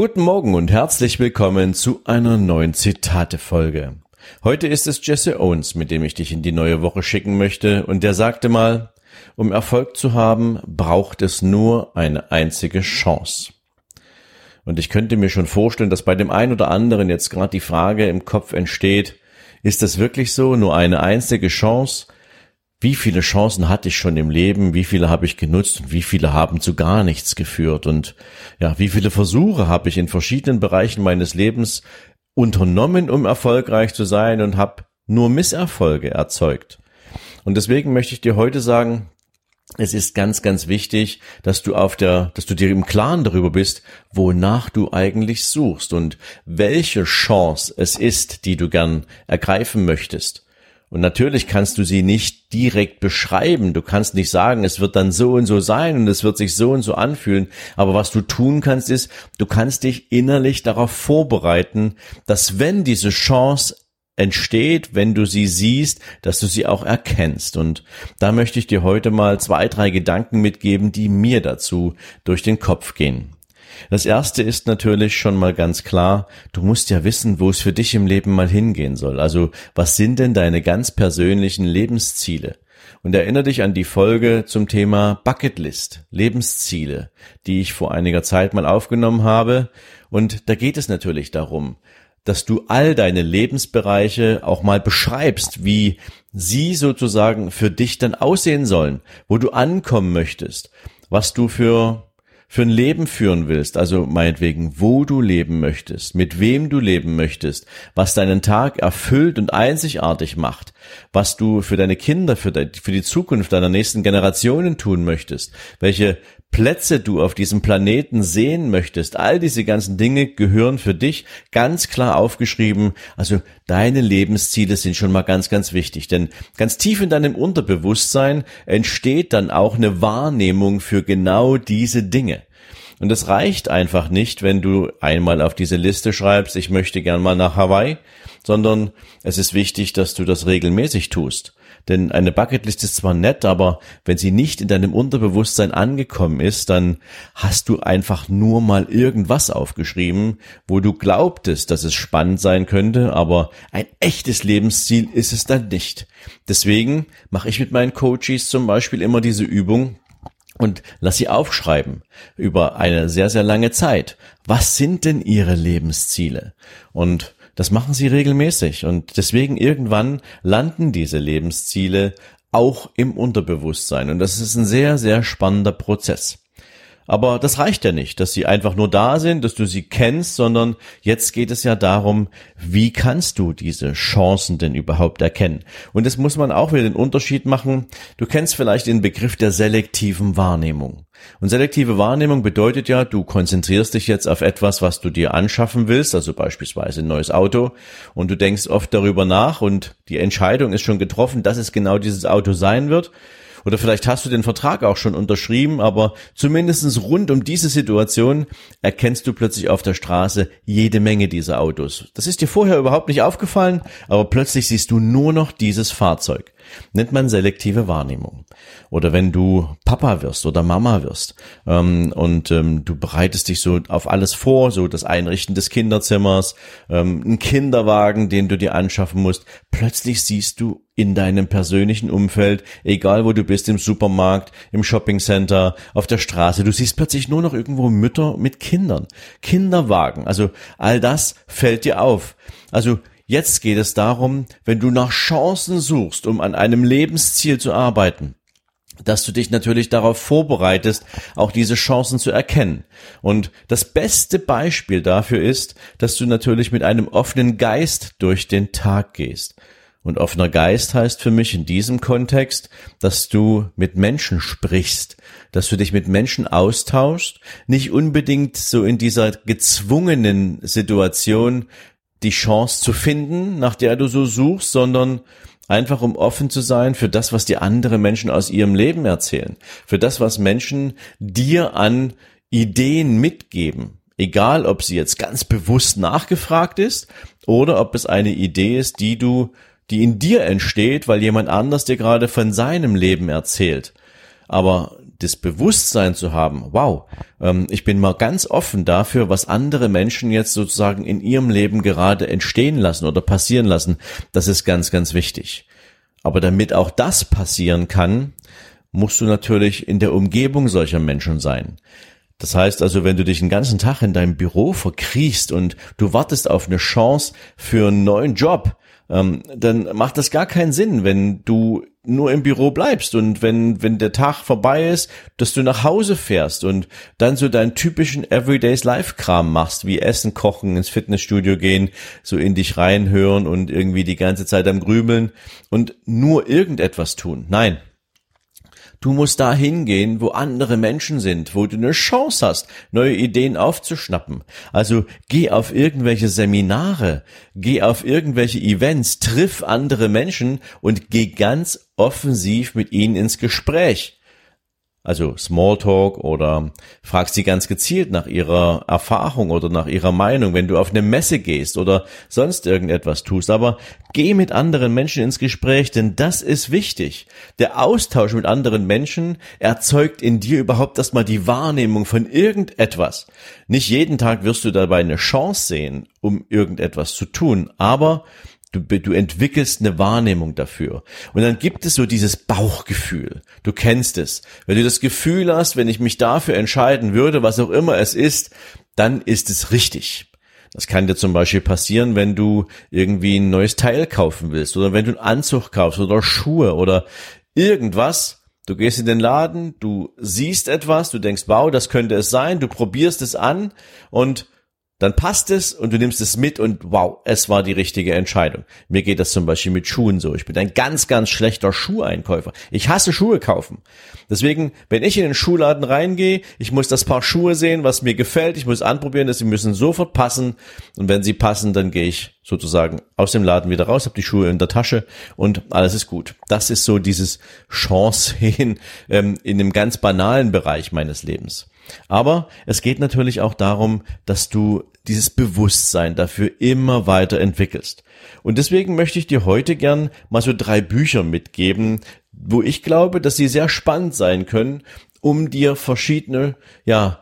Guten Morgen und herzlich willkommen zu einer neuen Zitate-Folge. Heute ist es Jesse Owens, mit dem ich dich in die neue Woche schicken möchte, und der sagte mal, um Erfolg zu haben, braucht es nur eine einzige Chance. Und ich könnte mir schon vorstellen, dass bei dem einen oder anderen jetzt gerade die Frage im Kopf entsteht, ist das wirklich so, nur eine einzige Chance? Wie viele Chancen hatte ich schon im Leben, wie viele habe ich genutzt und wie viele haben zu gar nichts geführt und ja, wie viele Versuche habe ich in verschiedenen Bereichen meines Lebens unternommen, um erfolgreich zu sein und habe nur Misserfolge erzeugt. Und deswegen möchte ich dir heute sagen, es ist ganz, ganz wichtig, dass du auf der, dass du dir im Klaren darüber bist, wonach du eigentlich suchst und welche Chance es ist, die du gern ergreifen möchtest. Und natürlich kannst du sie nicht direkt beschreiben. Du kannst nicht sagen, es wird dann so und so sein und es wird sich so und so anfühlen. Aber was du tun kannst, ist, du kannst dich innerlich darauf vorbereiten, dass wenn diese Chance entsteht, wenn du sie siehst, dass du sie auch erkennst. Und da möchte ich dir heute mal zwei, drei Gedanken mitgeben, die mir dazu durch den Kopf gehen. Das erste ist natürlich schon mal ganz klar, du musst ja wissen, wo es für dich im Leben mal hingehen soll. Also, was sind denn deine ganz persönlichen Lebensziele? Und erinnere dich an die Folge zum Thema Bucketlist, Lebensziele, die ich vor einiger Zeit mal aufgenommen habe. Und da geht es natürlich darum, dass du all deine Lebensbereiche auch mal beschreibst, wie sie sozusagen für dich dann aussehen sollen, wo du ankommen möchtest, was du für für ein Leben führen willst, also meinetwegen, wo du leben möchtest, mit wem du leben möchtest, was deinen Tag erfüllt und einzigartig macht, was du für deine Kinder, für, de, für die Zukunft deiner nächsten Generationen tun möchtest, welche Plätze du auf diesem Planeten sehen möchtest, all diese ganzen Dinge gehören für dich ganz klar aufgeschrieben. Also deine Lebensziele sind schon mal ganz, ganz wichtig. Denn ganz tief in deinem Unterbewusstsein entsteht dann auch eine Wahrnehmung für genau diese Dinge. Und es reicht einfach nicht, wenn du einmal auf diese Liste schreibst, ich möchte gern mal nach Hawaii, sondern es ist wichtig, dass du das regelmäßig tust. Denn eine Bucketlist ist zwar nett, aber wenn sie nicht in deinem Unterbewusstsein angekommen ist, dann hast du einfach nur mal irgendwas aufgeschrieben, wo du glaubtest, dass es spannend sein könnte, aber ein echtes Lebensziel ist es dann nicht. Deswegen mache ich mit meinen Coaches zum Beispiel immer diese Übung, und lass sie aufschreiben über eine sehr, sehr lange Zeit. Was sind denn ihre Lebensziele? Und das machen sie regelmäßig und deswegen irgendwann landen diese Lebensziele auch im Unterbewusstsein und das ist ein sehr, sehr spannender Prozess. Aber das reicht ja nicht, dass sie einfach nur da sind, dass du sie kennst, sondern jetzt geht es ja darum, wie kannst du diese Chancen denn überhaupt erkennen? Und es muss man auch wieder den Unterschied machen. Du kennst vielleicht den Begriff der selektiven Wahrnehmung. Und selektive Wahrnehmung bedeutet ja, du konzentrierst dich jetzt auf etwas, was du dir anschaffen willst, also beispielsweise ein neues Auto, und du denkst oft darüber nach und die Entscheidung ist schon getroffen, dass es genau dieses Auto sein wird. Oder vielleicht hast du den Vertrag auch schon unterschrieben, aber zumindestens rund um diese Situation erkennst du plötzlich auf der Straße jede Menge dieser Autos. Das ist dir vorher überhaupt nicht aufgefallen, aber plötzlich siehst du nur noch dieses Fahrzeug nennt man selektive Wahrnehmung. Oder wenn du Papa wirst oder Mama wirst ähm, und ähm, du bereitest dich so auf alles vor, so das Einrichten des Kinderzimmers, ähm, ein Kinderwagen, den du dir anschaffen musst, plötzlich siehst du in deinem persönlichen Umfeld, egal wo du bist, im Supermarkt, im Shoppingcenter, auf der Straße, du siehst plötzlich nur noch irgendwo Mütter mit Kindern, Kinderwagen, also all das fällt dir auf. Also Jetzt geht es darum, wenn du nach Chancen suchst, um an einem Lebensziel zu arbeiten, dass du dich natürlich darauf vorbereitest, auch diese Chancen zu erkennen. Und das beste Beispiel dafür ist, dass du natürlich mit einem offenen Geist durch den Tag gehst. Und offener Geist heißt für mich in diesem Kontext, dass du mit Menschen sprichst, dass du dich mit Menschen austauschst, nicht unbedingt so in dieser gezwungenen Situation die Chance zu finden, nach der du so suchst, sondern einfach um offen zu sein für das, was dir andere Menschen aus ihrem Leben erzählen, für das, was Menschen dir an Ideen mitgeben. Egal, ob sie jetzt ganz bewusst nachgefragt ist oder ob es eine Idee ist, die du die in dir entsteht, weil jemand anders dir gerade von seinem Leben erzählt. Aber das Bewusstsein zu haben, wow, ähm, ich bin mal ganz offen dafür, was andere Menschen jetzt sozusagen in ihrem Leben gerade entstehen lassen oder passieren lassen, das ist ganz, ganz wichtig. Aber damit auch das passieren kann, musst du natürlich in der Umgebung solcher Menschen sein. Das heißt also, wenn du dich den ganzen Tag in deinem Büro verkriechst und du wartest auf eine Chance für einen neuen Job, ähm, dann macht das gar keinen Sinn, wenn du nur im Büro bleibst und wenn, wenn der Tag vorbei ist, dass du nach Hause fährst und dann so deinen typischen Everydays Life Kram machst, wie Essen, Kochen, ins Fitnessstudio gehen, so in dich reinhören und irgendwie die ganze Zeit am Grübeln und nur irgendetwas tun. Nein, Du musst da hingehen, wo andere Menschen sind, wo du eine Chance hast, neue Ideen aufzuschnappen. Also geh auf irgendwelche Seminare, geh auf irgendwelche Events, triff andere Menschen und geh ganz offensiv mit ihnen ins Gespräch also Smalltalk oder fragst sie ganz gezielt nach ihrer Erfahrung oder nach ihrer Meinung, wenn du auf eine Messe gehst oder sonst irgendetwas tust. Aber geh mit anderen Menschen ins Gespräch, denn das ist wichtig. Der Austausch mit anderen Menschen erzeugt in dir überhaupt erstmal die Wahrnehmung von irgendetwas. Nicht jeden Tag wirst du dabei eine Chance sehen, um irgendetwas zu tun, aber Du, du entwickelst eine Wahrnehmung dafür. Und dann gibt es so dieses Bauchgefühl. Du kennst es. Wenn du das Gefühl hast, wenn ich mich dafür entscheiden würde, was auch immer es ist, dann ist es richtig. Das kann dir zum Beispiel passieren, wenn du irgendwie ein neues Teil kaufen willst oder wenn du einen Anzug kaufst oder Schuhe oder irgendwas. Du gehst in den Laden, du siehst etwas, du denkst, wow, das könnte es sein, du probierst es an und dann passt es und du nimmst es mit und wow, es war die richtige Entscheidung. Mir geht das zum Beispiel mit Schuhen so. Ich bin ein ganz, ganz schlechter Schuheinkäufer. Ich hasse Schuhe kaufen. Deswegen, wenn ich in den Schuhladen reingehe, ich muss das Paar Schuhe sehen, was mir gefällt. Ich muss anprobieren, dass sie müssen sofort passen. Und wenn sie passen, dann gehe ich sozusagen aus dem Laden wieder raus, habe die Schuhe in der Tasche und alles ist gut. Das ist so dieses Chance in, ähm, in einem ganz banalen Bereich meines Lebens. Aber es geht natürlich auch darum, dass du dieses Bewusstsein dafür immer weiter entwickelst. Und deswegen möchte ich dir heute gern mal so drei Bücher mitgeben, wo ich glaube, dass sie sehr spannend sein können, um dir verschiedene, ja,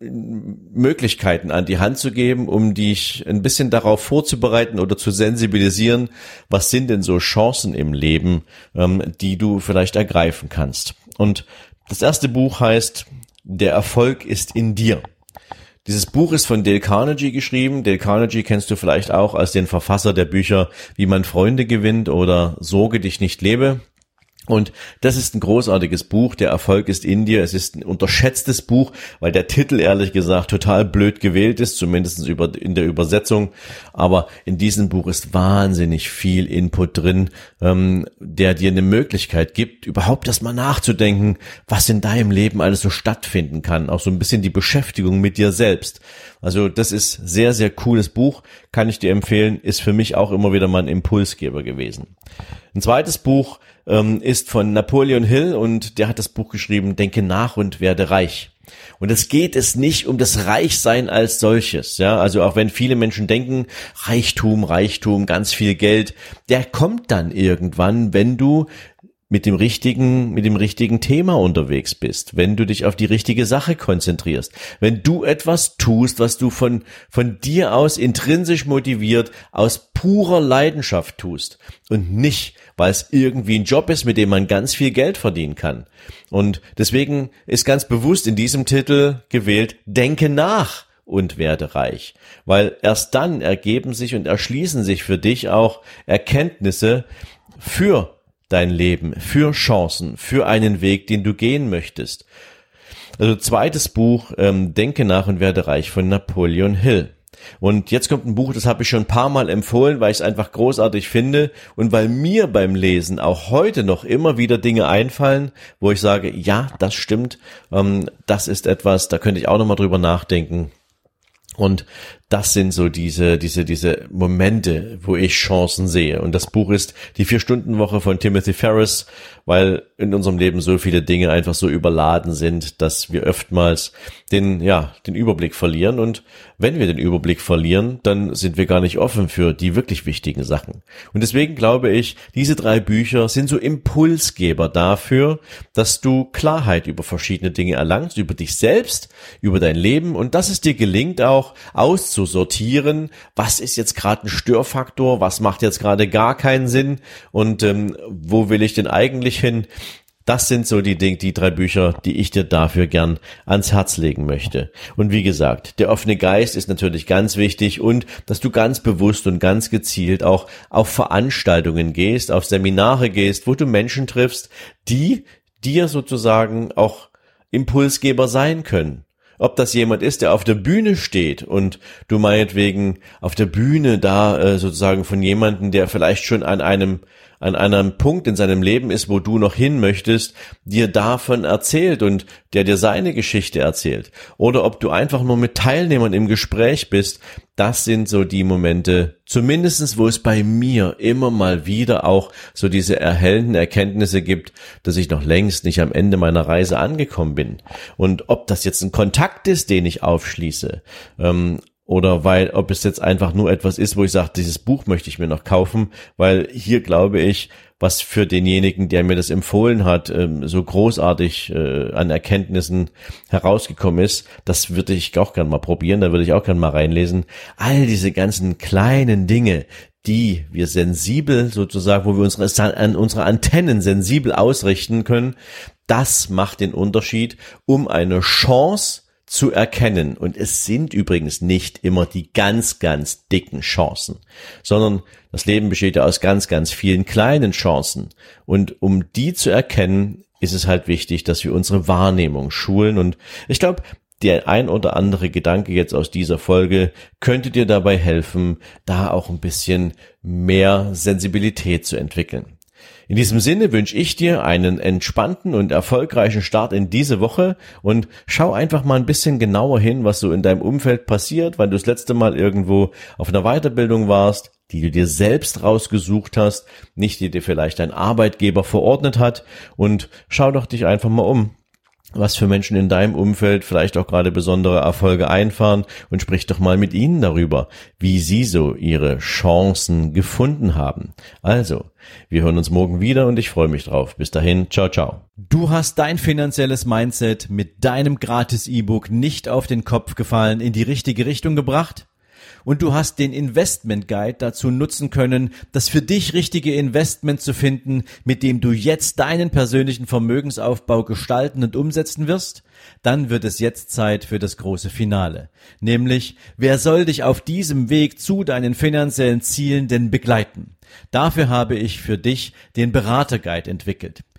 Möglichkeiten an die Hand zu geben, um dich ein bisschen darauf vorzubereiten oder zu sensibilisieren, was sind denn so Chancen im Leben, ähm, die du vielleicht ergreifen kannst. Und das erste Buch heißt Der Erfolg ist in dir. Dieses Buch ist von Dale Carnegie geschrieben. Dale Carnegie kennst du vielleicht auch als den Verfasser der Bücher Wie man Freunde gewinnt oder Sorge dich nicht lebe. Und das ist ein großartiges Buch. Der Erfolg ist in dir. Es ist ein unterschätztes Buch, weil der Titel ehrlich gesagt total blöd gewählt ist, zumindest in der Übersetzung. Aber in diesem Buch ist wahnsinnig viel Input drin, ähm, der dir eine Möglichkeit gibt, überhaupt erstmal nachzudenken, was in deinem Leben alles so stattfinden kann. Auch so ein bisschen die Beschäftigung mit dir selbst. Also das ist sehr, sehr cooles Buch. Kann ich dir empfehlen. Ist für mich auch immer wieder mal ein Impulsgeber gewesen. Ein zweites Buch ähm, ist von Napoleon Hill und der hat das Buch geschrieben, Denke nach und werde reich. Und es geht es nicht um das Reichsein als solches, ja. Also auch wenn viele Menschen denken, Reichtum, Reichtum, ganz viel Geld, der kommt dann irgendwann, wenn du mit dem richtigen, mit dem richtigen Thema unterwegs bist, wenn du dich auf die richtige Sache konzentrierst, wenn du etwas tust, was du von, von dir aus intrinsisch motiviert, aus purer Leidenschaft tust und nicht, weil es irgendwie ein Job ist, mit dem man ganz viel Geld verdienen kann. Und deswegen ist ganz bewusst in diesem Titel gewählt, denke nach und werde reich. Weil erst dann ergeben sich und erschließen sich für dich auch Erkenntnisse für dein Leben, für Chancen, für einen Weg, den du gehen möchtest. Also zweites Buch, ähm, Denke nach und werde reich von Napoleon Hill. Und jetzt kommt ein Buch, das habe ich schon ein paar Mal empfohlen, weil ich es einfach großartig finde und weil mir beim Lesen auch heute noch immer wieder Dinge einfallen, wo ich sage, ja, das stimmt, ähm, das ist etwas, da könnte ich auch nochmal drüber nachdenken. Und das sind so diese, diese, diese Momente, wo ich Chancen sehe. Und das Buch ist die Vier-Stunden-Woche von Timothy Ferris, weil in unserem Leben so viele Dinge einfach so überladen sind, dass wir oftmals den, ja, den Überblick verlieren. Und wenn wir den Überblick verlieren, dann sind wir gar nicht offen für die wirklich wichtigen Sachen. Und deswegen glaube ich, diese drei Bücher sind so Impulsgeber dafür, dass du Klarheit über verschiedene Dinge erlangst, über dich selbst, über dein Leben und dass es dir gelingt auch auszuprobieren, zu sortieren, was ist jetzt gerade ein Störfaktor, was macht jetzt gerade gar keinen Sinn und ähm, wo will ich denn eigentlich hin? Das sind so die Dinge, die drei Bücher, die ich dir dafür gern ans Herz legen möchte. Und wie gesagt, der offene Geist ist natürlich ganz wichtig und dass du ganz bewusst und ganz gezielt auch auf Veranstaltungen gehst, auf Seminare gehst, wo du Menschen triffst, die dir sozusagen auch Impulsgeber sein können ob das jemand ist, der auf der Bühne steht und du meinetwegen auf der Bühne da äh, sozusagen von jemanden, der vielleicht schon an einem an einem Punkt in seinem Leben ist, wo du noch hin möchtest, dir davon erzählt und der dir seine Geschichte erzählt. Oder ob du einfach nur mit Teilnehmern im Gespräch bist, das sind so die Momente, zumindestens wo es bei mir immer mal wieder auch so diese erhellenden Erkenntnisse gibt, dass ich noch längst nicht am Ende meiner Reise angekommen bin. Und ob das jetzt ein Kontakt ist, den ich aufschließe, ähm, oder weil, ob es jetzt einfach nur etwas ist, wo ich sage, dieses Buch möchte ich mir noch kaufen, weil hier glaube ich, was für denjenigen, der mir das empfohlen hat, ähm, so großartig äh, an Erkenntnissen herausgekommen ist, das würde ich auch gern mal probieren, da würde ich auch gern mal reinlesen. All diese ganzen kleinen Dinge, die wir sensibel sozusagen, wo wir unsere, an unsere Antennen sensibel ausrichten können, das macht den Unterschied, um eine Chance zu erkennen. Und es sind übrigens nicht immer die ganz, ganz dicken Chancen, sondern das Leben besteht ja aus ganz, ganz vielen kleinen Chancen. Und um die zu erkennen, ist es halt wichtig, dass wir unsere Wahrnehmung schulen. Und ich glaube, der ein oder andere Gedanke jetzt aus dieser Folge könnte dir dabei helfen, da auch ein bisschen mehr Sensibilität zu entwickeln. In diesem Sinne wünsche ich dir einen entspannten und erfolgreichen Start in diese Woche und schau einfach mal ein bisschen genauer hin, was so in deinem Umfeld passiert, weil du das letzte Mal irgendwo auf einer Weiterbildung warst, die du dir selbst rausgesucht hast, nicht die dir vielleicht dein Arbeitgeber verordnet hat. Und schau doch dich einfach mal um was für Menschen in deinem Umfeld vielleicht auch gerade besondere Erfolge einfahren und sprich doch mal mit ihnen darüber, wie sie so ihre Chancen gefunden haben. Also, wir hören uns morgen wieder und ich freue mich drauf. Bis dahin, ciao, ciao. Du hast dein finanzielles Mindset mit deinem gratis E-Book nicht auf den Kopf gefallen, in die richtige Richtung gebracht? Und du hast den Investment Guide dazu nutzen können, das für dich richtige Investment zu finden, mit dem du jetzt deinen persönlichen Vermögensaufbau gestalten und umsetzen wirst, dann wird es jetzt Zeit für das große Finale. Nämlich, wer soll dich auf diesem Weg zu deinen finanziellen Zielen denn begleiten? Dafür habe ich für dich den Beraterguide entwickelt.